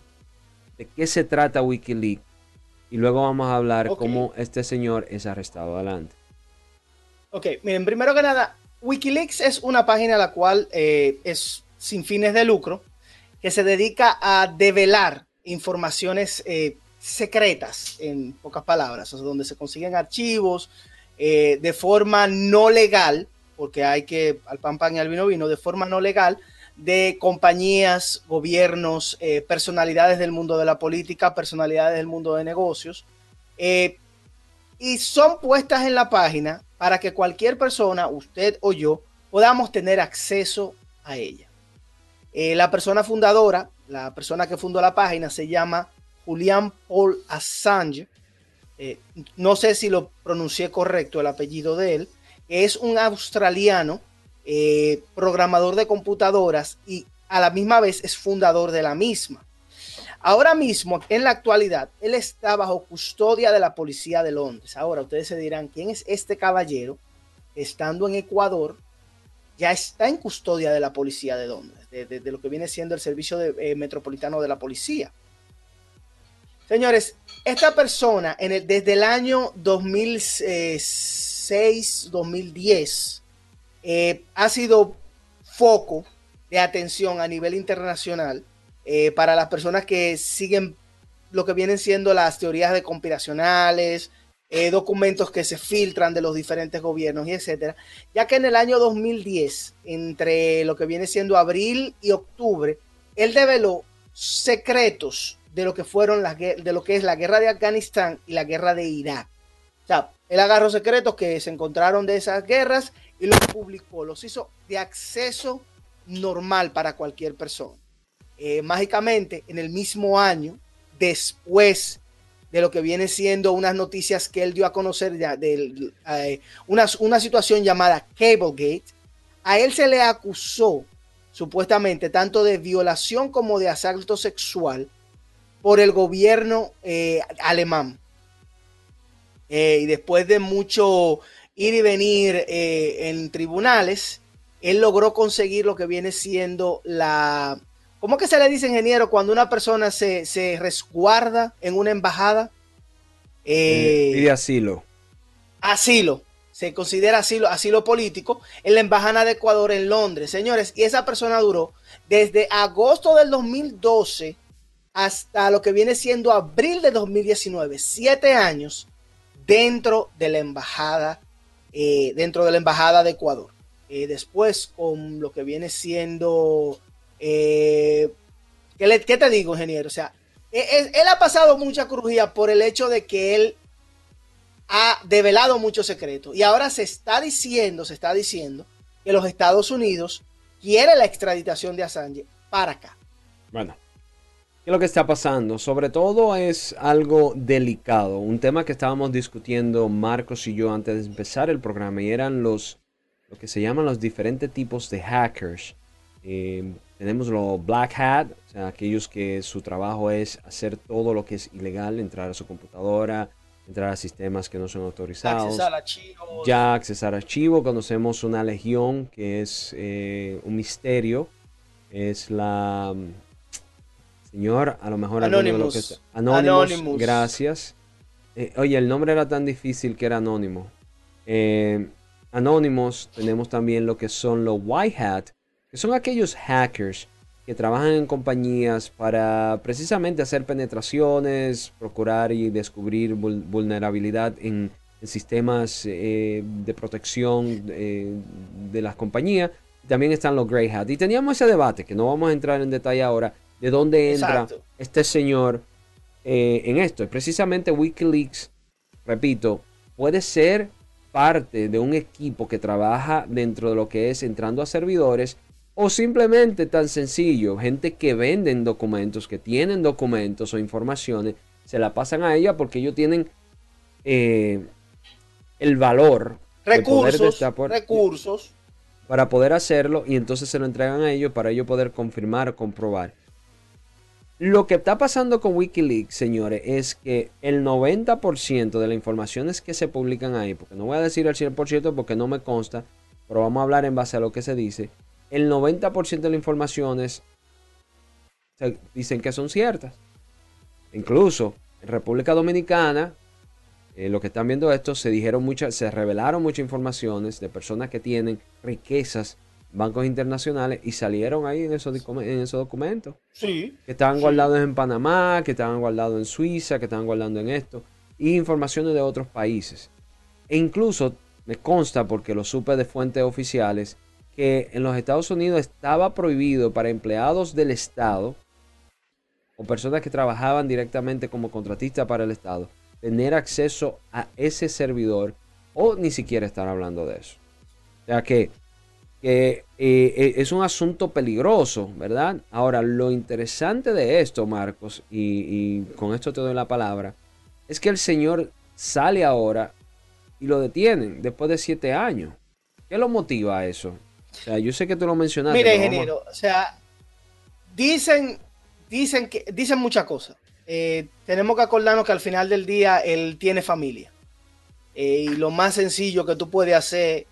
Speaker 2: ¿De qué se trata Wikileaks? Y luego vamos a hablar cómo este señor es arrestado. Adelante.
Speaker 3: Ok, miren, primero que nada, Wikileaks es una página la cual eh, es sin fines de lucro, que se dedica a develar informaciones eh, secretas, en pocas palabras, o sea, donde se consiguen archivos eh, de forma no legal, porque hay que, al pan pan y al vino vino, de forma no legal, de compañías, gobiernos, eh, personalidades del mundo de la política, personalidades del mundo de negocios, eh, y son puestas en la página para que cualquier persona, usted o yo, podamos tener acceso a ella. la persona fundadora, la persona que fundó la página, se llama Julian Paul Assange. Eh, no sé si lo pronuncié correcto el apellido de él. Es un australiano, eh, programador de computadoras y a la misma vez es fundador de la misma. Ahora mismo, en la actualidad, él está bajo custodia de la policía de Londres. Ahora ustedes se dirán, ¿quién es este caballero? Estando en Ecuador, ya está en custodia de la policía de Londres, de, lo que viene siendo el servicio eh, metropolitano de la policía. Señores, esta persona desde el año 2006, 2010, eh, ha sido foco de atención a nivel internacional eh, para las personas que siguen lo que vienen siendo las teorías de conspiracionales, eh, documentos que se filtran de los diferentes gobiernos y etcétera, ya que en el año 2010, entre lo que viene siendo abril y octubre, él develó secretos de lo que fueron las de lo que es la guerra de Afganistán y la guerra de Irak. O sea, él agarró secretos que se encontraron de esas guerras y los publicó, los hizo de acceso normal para cualquier persona. Eh, mágicamente, en el mismo año, después de lo que viene siendo unas noticias que él dio a conocer ya de eh, una, una situación llamada Cablegate, a él se le acusó supuestamente tanto de violación como de asalto sexual por el gobierno eh, alemán. Y después de mucho ir y venir eh, en tribunales, él logró conseguir lo que viene siendo la... ¿Cómo que se le dice, ingeniero, cuando una persona se, resguarda en una embajada?
Speaker 2: pide asilo.
Speaker 3: Asilo. Se considera asilo, asilo político en la embajada de Ecuador en Londres. Señores, y esa persona duró desde agosto del 2012 hasta lo que viene siendo abril de 2019, siete años dentro de la embajada, eh, dentro de la embajada de Ecuador. Eh, después, con lo que viene siendo, eh, ¿qué, te digo, ingeniero? O sea, e, e, él, ha pasado mucha crujía por el hecho de que él ha develado muchos secretos y ahora se está diciendo, se está diciendo que los Estados Unidos quiere la extraditación de Assange para acá.
Speaker 2: Bueno, ¿Qué es lo que está pasando? Sobre todo es algo delicado, un tema que estábamos discutiendo Marcos y yo antes de empezar el programa y eran los, lo que se llaman los diferentes tipos de hackers. Eh, tenemos los black hat, o sea, aquellos que su trabajo es hacer todo lo que es ilegal, entrar a su computadora, entrar a sistemas que no son autorizados. Accesar archivos. Ya accesar archivos. Conocemos una legión que es eh, un misterio. Es la Señor, a lo mejor
Speaker 3: Anonymous.
Speaker 2: Anonymous, Gracias. Eh, oye, el nombre era tan difícil que era anónimo. Eh, Anonymous tenemos también lo que son los White Hat, que son aquellos hackers que trabajan en compañías para precisamente hacer penetraciones, procurar y descubrir vulnerabilidad en, sistemas eh, de protección eh, de las compañías. También están los Grey Hat. Y teníamos ese debate, que no vamos a entrar en detalle ahora, de dónde entra este señor eh, en esto. Precisamente Wikileaks, repito, puede ser parte de un equipo que trabaja dentro de lo que es entrando a servidores o simplemente tan sencillo, gente que venden documentos, que tienen documentos o informaciones, se la pasan a ella porque ellos tienen eh, el valor.
Speaker 3: Recursos, recursos.
Speaker 2: Para poder hacerlo y entonces se lo entregan a ellos para ellos poder confirmar, comprobar. Lo que está pasando con Wikileaks, señores, es que el 90% de las informaciones que se publican ahí, porque no voy a decir el 100% porque no me consta, pero vamos a hablar en base a lo que se dice, el 90% de las informaciones dicen que son ciertas. Incluso en República Dominicana, eh, lo que están viendo esto, se dijeron muchas, se revelaron muchas informaciones de personas que tienen riquezas, bancos internacionales, y salieron ahí en esos, en esos documentos.
Speaker 3: Sí.
Speaker 2: Que estaban guardados en Panamá, que estaban guardados en Suiza, que estaban guardando en esto, y informaciones de otros países. E incluso me consta, porque lo supe de fuentes oficiales, que en los Estados Unidos estaba prohibido para empleados del Estado o personas que trabajaban directamente como contratistas para el Estado tener acceso a ese servidor o ni siquiera estar hablando de eso. O sea que, eh, eh, es un asunto peligroso, ¿verdad? Ahora, lo interesante de esto, Marcos, y, y con esto te doy la palabra, es que el señor sale ahora y lo detienen después de siete años. ¿Qué lo motiva a eso? O sea, yo sé que tú lo mencionaste.
Speaker 3: Mire, ingeniero, o sea, dicen, dicen que, dicen muchas cosas. Eh, tenemos que acordarnos que al final del día él tiene familia. Eh, y lo más sencillo que tú puedes hacer,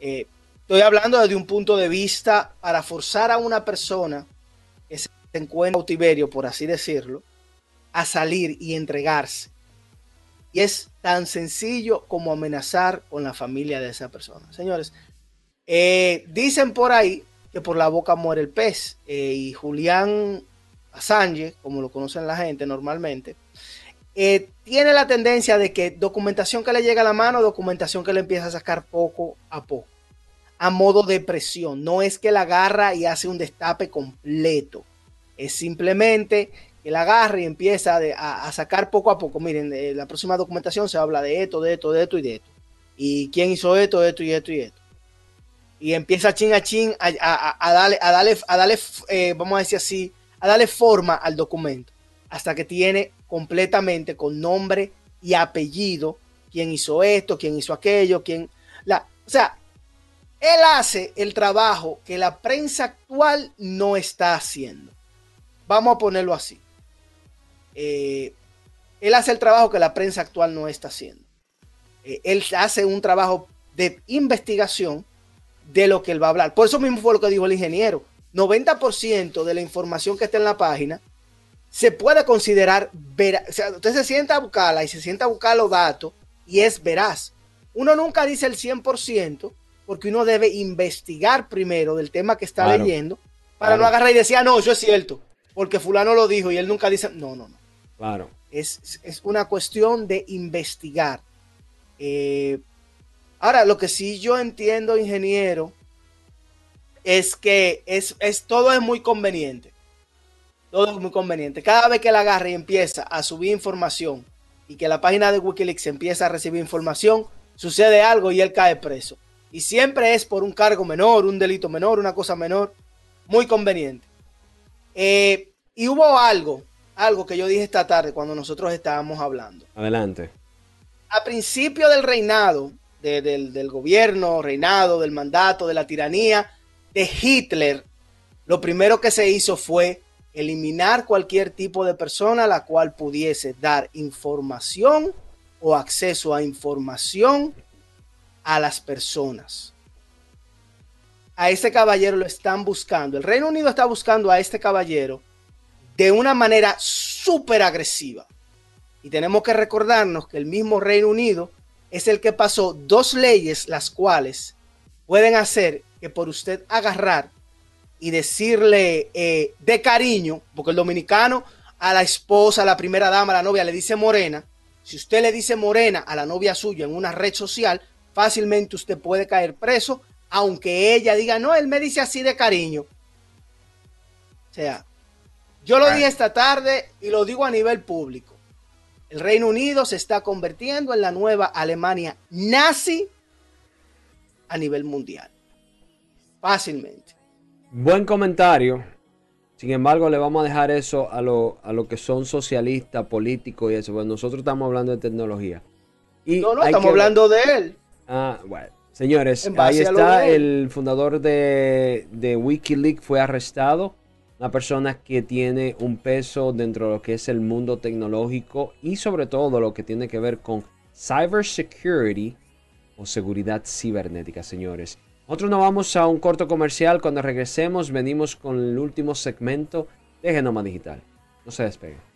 Speaker 3: eh, estoy hablando desde un punto de vista para forzar a una persona que se encuentra en cautiverio, por así decirlo, a salir y entregarse. Y es tan sencillo como amenazar con la familia de esa persona. Señores, eh, dicen por ahí que por la boca muere el pez. Eh, y Julián Assange, como lo conocen la gente normalmente, eh, tiene la tendencia de que documentación que le llega a la mano, documentación que le empieza a sacar poco a poco, a modo de presión. No es que la agarra y hace un destape completo. Es simplemente que la agarra y empieza a, sacar poco a poco. Miren, la próxima documentación se habla de esto, de esto, de esto y de esto. Y quién hizo esto, esto y esto y esto y empieza chin a chin a, darle, a darle, a darle eh, vamos a decir así, a darle forma al documento, hasta que tiene completamente con nombre y apellido quién hizo esto, quién hizo aquello, quién... La, o sea, él hace el trabajo que la prensa actual no está haciendo. Vamos a ponerlo así. Eh, él hace el trabajo que la prensa actual no está haciendo. Eh, él hace un trabajo de investigación de lo que él va a hablar. Por eso mismo fue lo que dijo el ingeniero. 90% de la información que está en la página se puede considerar veraz. O sea, usted se sienta a buscarla y se sienta a buscar los datos y es veraz. Uno nunca dice el 100% porque uno debe investigar primero del tema que está leyendo para no agarrar y decir, ah, no, eso es cierto, porque fulano lo dijo y él nunca dice, no, no, no.
Speaker 2: Claro.
Speaker 3: Es, es una cuestión de investigar. Eh, Ahora, lo que sí yo entiendo, ingeniero, es que es, todo es muy conveniente. Todo es muy conveniente. Cada vez que la agarre y empieza a subir información y que la página de Wikileaks empieza a recibir información, sucede algo y él cae preso. Y siempre es por un cargo menor, un delito menor, una cosa menor. Muy conveniente. Eh, y hubo algo, algo que yo dije esta tarde cuando nosotros estábamos hablando.
Speaker 2: Adelante.
Speaker 3: A principio del reinado del, gobierno, reinado, del mandato, de la tiranía de Hitler, lo primero que se hizo fue eliminar cualquier tipo de persona a la cual pudiese dar información o acceso a información a las personas. A este caballero lo están buscando. El Reino Unido está buscando a este caballero de una manera súper agresiva. Y tenemos que recordarnos que el mismo Reino Unido es el que pasó dos leyes las cuales pueden hacer que por usted agarrar y decirle eh, de cariño, porque el dominicano a la esposa, a la primera dama, a la novia le dice morena, si usted le dice morena a la novia suya en una red social, fácilmente usted puede caer preso, aunque ella diga, no, él me dice así de cariño. O sea, yo lo dije esta tarde y lo digo a nivel público. El Reino Unido se está convirtiendo en la nueva Alemania nazi a nivel mundial. Fácilmente.
Speaker 2: Buen comentario. Sin embargo, le vamos a dejar eso a lo, a lo que son socialistas, políticos y eso. Pues nosotros estamos hablando de tecnología.
Speaker 3: Y no, no, estamos hablando de él.
Speaker 2: Ah, bueno. Señores, ahí está el fundador de, de Wikileaks, fue arrestado. Una persona que tiene un peso dentro de lo que es el mundo tecnológico y sobre todo lo que tiene que ver con cybersecurity o seguridad cibernética, señores. Nosotros nos vamos a un corto comercial. Cuando regresemos, venimos con el último segmento de Genoma Digital. No se despegue.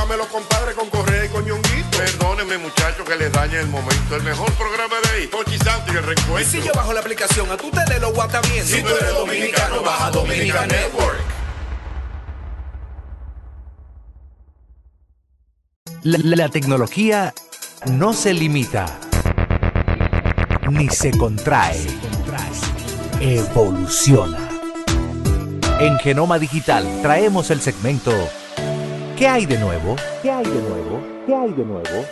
Speaker 6: me lo compadre con Correa y con Perdónenme, muchachos, que les dañe el momento. El mejor programa de ahí, Pochi Santo y el recuento.
Speaker 7: Y si yo bajo la aplicación, a tú te de lo guata bien.
Speaker 5: Si tú eres dominicano, baja Dominica Network.
Speaker 1: La, la tecnología no se limita ni se contrae, evoluciona. En Genoma Digital traemos el segmento ¿Qué hay de nuevo? ¿Qué hay de nuevo? ¿Qué hay de nuevo?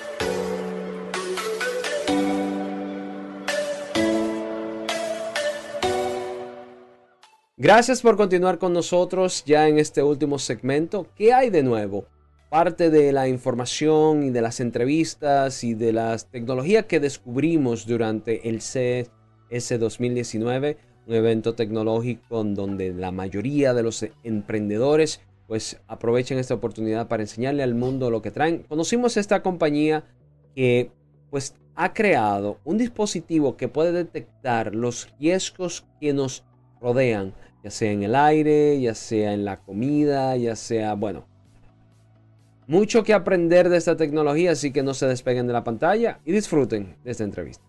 Speaker 2: Gracias por continuar con nosotros ya en este último segmento. ¿Qué hay de nuevo? Parte de la información y de las entrevistas y de las tecnologías que descubrimos durante el CS 2019, un evento tecnológico en donde la mayoría de los emprendedores pues aprovechen esta oportunidad para enseñarle al mundo lo que traen. Conocimos esta compañía que pues ha creado un dispositivo que puede detectar los riesgos que nos rodean, ya sea en el aire, ya sea en la comida, ya sea, bueno, mucho que aprender de esta tecnología, así que no se despeguen de la pantalla y disfruten de esta entrevista.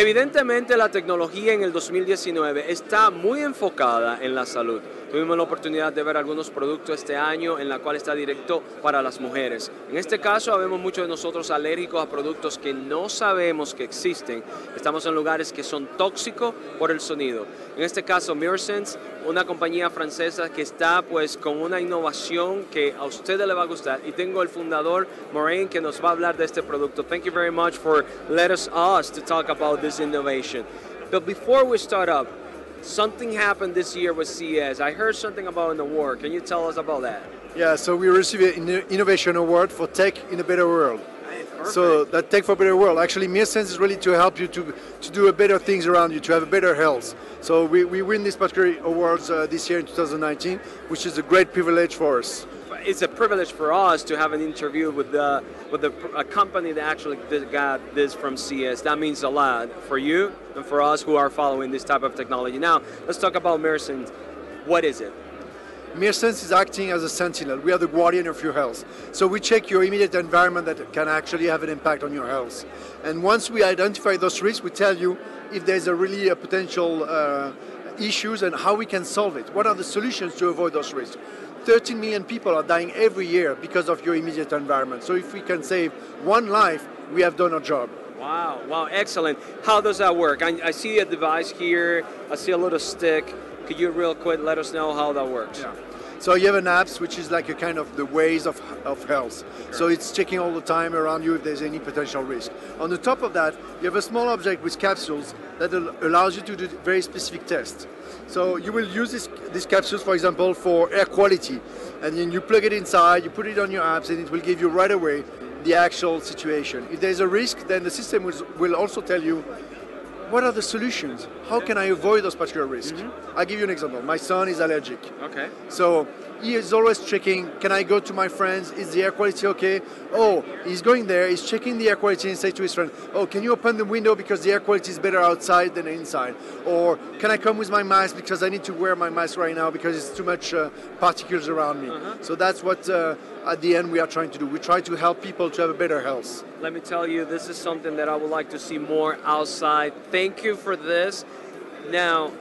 Speaker 2: Evidentemente la tecnología en el 2019 está muy enfocada en la salud. Tuvimos la oportunidad de ver algunos productos este año en la cual está directo para las mujeres. En este caso, vemos muchos de nosotros alérgicos a productos que no sabemos que existen. Estamos en lugares que son tóxicos por el sonido. En este caso, MirrorSense, una compañía francesa que está pues con una innovación que a ustedes le va a gustar. Y tengo el fundador Moraine que nos va a hablar de este producto. Thank you very much for letting us to talk about this innovation. But before we start up, something happened this year with CES. I heard something about an award. Can you tell us about that?
Speaker 9: Yeah, so we received an innovation award for tech in a better world. Perfect. So that tech for a better world. Actually, MirSense is really to help you to, to do a better things around you, to have a better health. So we, we win this particular awards uh, this year in 2019, which is a great privilege for us
Speaker 2: it's a privilege for us to have an interview with the with the, a company that actually got this from CS. That means a lot for you and for us who are following this type of technology. Now, let's talk about MirSense. What is it?
Speaker 9: MirSense is acting as a sentinel. We are the guardian of your health. So we check your immediate environment that can actually have an impact on your health. And once we identify those risks, we tell you if there's a really a potential uh, issues and how we can solve it. What are the solutions to avoid those risks? 13 million people are dying every year because of your immediate environment. So if we can save one life, we have done our job.
Speaker 2: Wow, wow, excellent. How does that work? I, I see a device here, I see a little stick. Could you real quick let us know how that works?
Speaker 9: Yeah. So you have an app which is like a kind of the ways of, of health. So it's checking all the time around you if there's any potential risk. On the top of that, you have a small object with capsules that allows you to do very specific tests. So you will use this, these capsules, for example, for air quality, and then you plug it inside, you put it on your apps, and it will give you right away the actual situation. If there's a risk, then the system will, will also tell you what are the solutions? How can I avoid those particular risks? Mm-hmm. I'll give you an example. My son is allergic.
Speaker 2: Okay.
Speaker 9: So he is always checking, can I go to my friends? Is the air quality okay? Oh, he's going there, he's checking the air quality and say to his friend, oh, can you open the window because the air quality is better outside than inside? Or can I come with my mask because I need to wear my mask right now because it's too much uh, particles around me? So that's what uh, at the end we are trying to do. We try to help people to have a better health.
Speaker 2: Let me tell you, this is something that I would like to see more outside. Thank you for this. Now,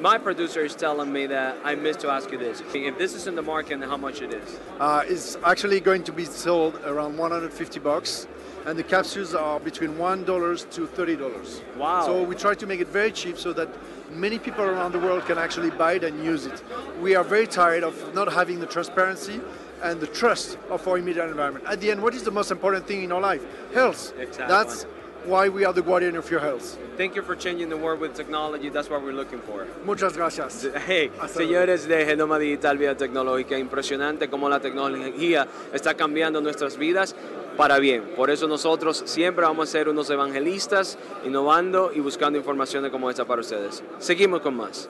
Speaker 2: my producer is telling me that I missed to ask you this. If this is in the market and how much it is.
Speaker 9: Uh, it's actually going to be sold around 150 bucks, and the capsules are between one dollars to thirty dollars.
Speaker 2: Wow.
Speaker 9: So we try to make it very cheap so that many people around the world can actually buy it and use it. We are very tired of not having the transparency and the trust of our immediate environment. At the end, what is the most important thing in our life? Health.
Speaker 2: Exactly.
Speaker 9: That's why we are the guardian of your health.
Speaker 2: Thank you for changing the world with technology. That's what we're looking for.
Speaker 9: Muchas gracias.
Speaker 2: Hey,
Speaker 9: Hasta
Speaker 2: señores de Genoma Digital Vida Tecnológica, impresionante cómo la tecnología está cambiando nuestras vidas para bien. Por eso nosotros siempre vamos a ser unos evangelistas, innovando y buscando informaciones como esta para ustedes. Seguimos con más.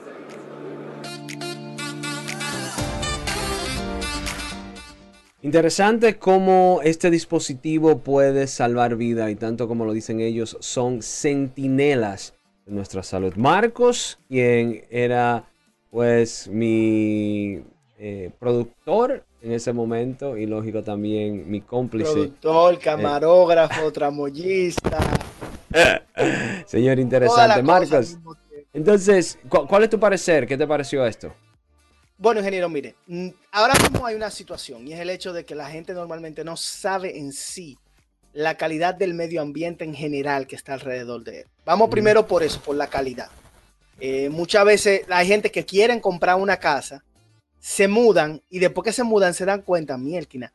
Speaker 2: Interesante cómo este dispositivo puede salvar vida y tanto como lo dicen ellos, son centinelas de nuestra salud. Marcos, quien era pues mi eh, productor en ese momento y lógico también mi cómplice.
Speaker 3: Productor, camarógrafo, tramoyista.
Speaker 2: Señor interesante. Marcos, entonces, ¿cu- ¿cuál es tu parecer? ¿Qué te pareció esto?
Speaker 3: Bueno, ingeniero, mire, mm, ahora mismo hay una situación y es el hecho de que la gente normalmente no sabe en sí la calidad del medio ambiente en general que está alrededor de él. Vamos primero por eso, por la calidad. Eh, muchas veces hay gente que quieren comprar una casa, se mudan y después que se mudan se dan cuenta, mielquina,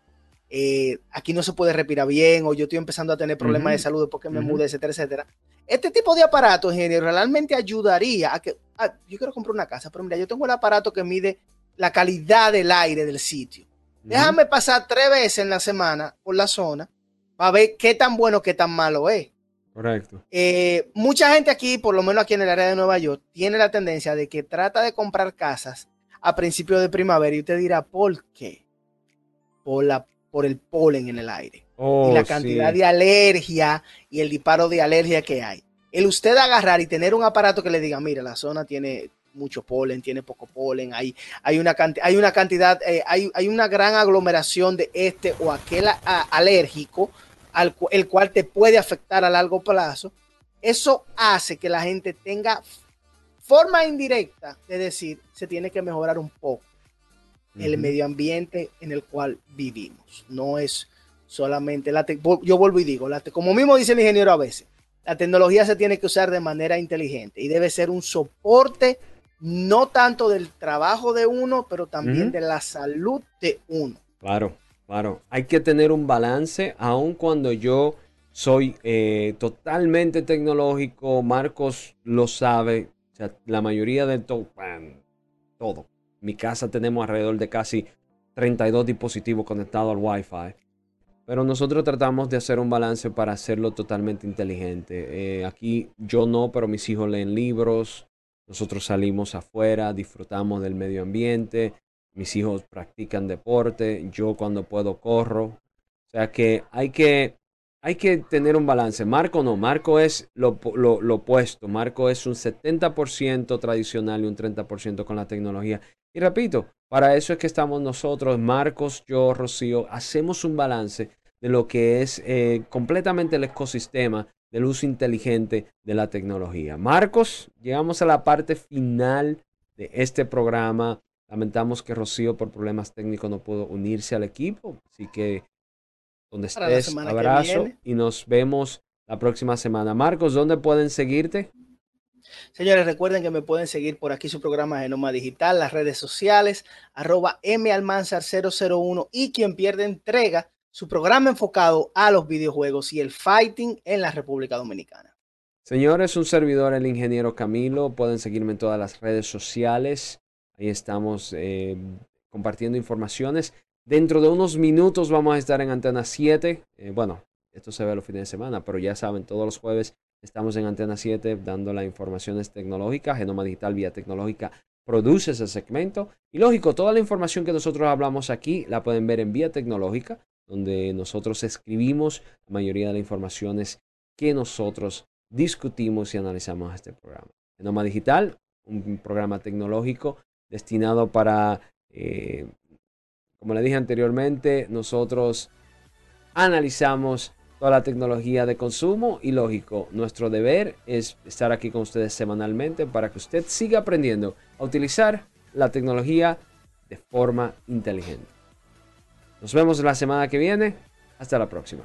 Speaker 3: eh, aquí no se puede respirar bien o yo estoy empezando a tener problemas de salud después que me
Speaker 2: Ujú.
Speaker 3: mudé, etcétera, etcétera. Este tipo de aparatos, ingeniero, realmente ayudaría a que, ah, yo quiero comprar una casa, pero mira, yo tengo el aparato que mide la calidad del aire del sitio. Déjame pasar tres veces en la semana por la zona para ver qué tan bueno, qué tan malo es.
Speaker 2: Correcto.
Speaker 3: Eh, mucha gente aquí, por lo menos aquí en el área de Nueva York, tiene la tendencia de que trata de comprar casas a principios de primavera y usted dirá, ¿por qué? Por, la, por el polen en el aire
Speaker 2: Oh,
Speaker 3: y la
Speaker 2: sí.
Speaker 3: cantidad de alergia y el disparo de alergia que hay. El usted agarrar y tener un aparato que le diga, mira, la zona tiene mucho polen, tiene poco polen, hay, hay, una, hay una cantidad, eh, hay, hay una gran aglomeración de este o aquel a- a- alérgico, al, el cual te puede afectar a largo plazo. Eso hace que la gente tenga forma indirecta de decir, se tiene que mejorar un poco el medio ambiente en el cual vivimos. No es solamente la yo vuelvo y digo, la como mismo dice el ingeniero a veces, la tecnología se tiene que usar de manera inteligente y debe ser un soporte no tanto del trabajo de uno, pero también de la salud de uno.
Speaker 2: Claro, claro. Hay que tener un balance, aun cuando yo soy eh, totalmente tecnológico. Marcos lo sabe. O sea, la mayoría de todo. Mi casa tenemos alrededor de casi 32 dispositivos conectados al Wi-Fi. Pero nosotros tratamos de hacer un balance para hacerlo totalmente inteligente. Eh, aquí yo no, pero mis hijos leen libros. Nosotros salimos afuera, disfrutamos del medio ambiente. Mis hijos practican deporte. Yo cuando puedo corro. O sea que hay que, hay que tener un balance. Marco no. Marco es lo, lo, lo opuesto. Marco es un 70% tradicional y un 30% con la tecnología. Y repito, para eso es que estamos nosotros, Marcos, yo, Rocío, hacemos un balance de lo que es eh, completamente el ecosistema del uso inteligente de la tecnología. Marcos, llegamos a la parte final de este programa. Lamentamos que Rocío por problemas técnicos no pudo unirse al equipo, así que donde
Speaker 3: Para la
Speaker 2: estés, abrazo
Speaker 3: viene.
Speaker 2: y nos vemos la próxima semana. Marcos, ¿dónde pueden seguirte?
Speaker 3: Señores, recuerden que me pueden seguir por aquí su programa Genoma Digital, las redes sociales, arroba malmanzar001 y quien pierde entrega, su programa enfocado a los videojuegos y el fighting en la República Dominicana.
Speaker 2: Señores, un servidor, el ingeniero Camilo. Pueden seguirme en todas las redes sociales. Ahí estamos eh, compartiendo informaciones. Dentro de unos minutos vamos a estar en Antena 7. Eh, bueno, esto se ve los fines de semana, pero ya saben, todos los jueves estamos en Antena 7 dando las informaciones tecnológicas. Genoma Digital Vía Tecnológica produce ese segmento. Y lógico, toda la información que nosotros hablamos aquí la pueden ver en Vía Tecnológica, donde nosotros escribimos la mayoría de las informaciones que nosotros discutimos y analizamos este programa. Genoma Digital, un programa tecnológico destinado para, eh, como le dije anteriormente, nosotros analizamos toda la tecnología de consumo y lógico, nuestro deber es estar aquí con ustedes semanalmente para que usted siga aprendiendo a utilizar la tecnología de forma inteligente. Nos vemos la semana que viene. Hasta la próxima.